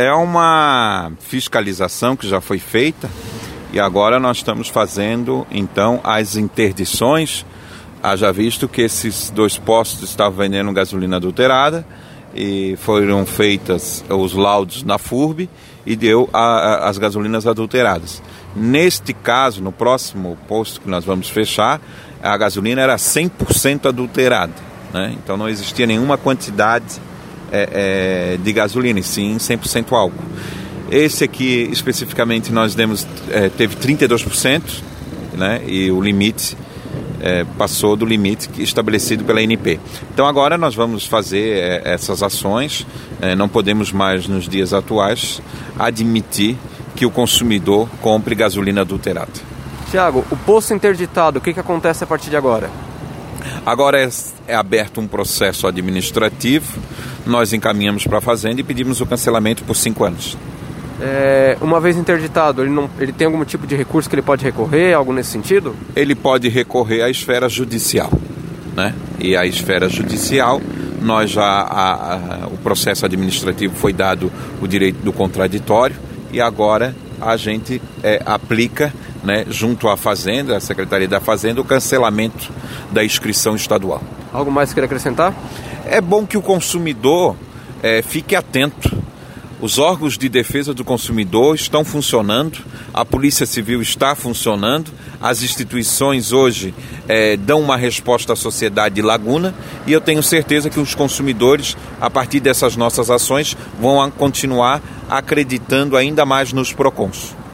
É uma fiscalização que já foi feita e agora nós estamos fazendo então as interdições. Haja visto que esses dois postos estavam vendendo gasolina adulterada e foram feitas os laudos na FURB e deu a, a, as gasolinas adulteradas. Neste caso, no próximo posto que nós vamos fechar, a gasolina era 100% adulterada. Né? Então não existia nenhuma quantidade é, é, de gasolina, e sim 100% álcool. Esse aqui, especificamente, nós demos, é, teve 32%, né, e o limite é, passou do limite estabelecido pela NP. Então agora nós vamos fazer é, essas ações, é, não podemos mais, nos dias atuais, admitir que o consumidor compre gasolina adulterada. Tiago, o posto interditado, o que, que acontece a partir de agora? Agora é, é aberto um processo administrativo, nós encaminhamos para a Fazenda e pedimos o cancelamento por cinco anos. É, uma vez interditado, ele, não, ele tem algum tipo de recurso que ele pode recorrer, algo nesse sentido? Ele pode recorrer à esfera judicial. Né? E a esfera judicial, nós já a, a, o processo administrativo foi dado o direito do contraditório e agora a gente é, aplica né, junto à Fazenda, à Secretaria da Fazenda, o cancelamento da inscrição estadual. Algo mais que queira acrescentar? É bom que o consumidor é, fique atento. Os órgãos de defesa do consumidor estão funcionando, a Polícia Civil está funcionando, as instituições hoje é, dão uma resposta à sociedade laguna e eu tenho certeza que os consumidores, a partir dessas nossas ações, vão continuar acreditando ainda mais nos PROCONs.